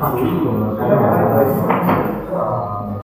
他不是一的。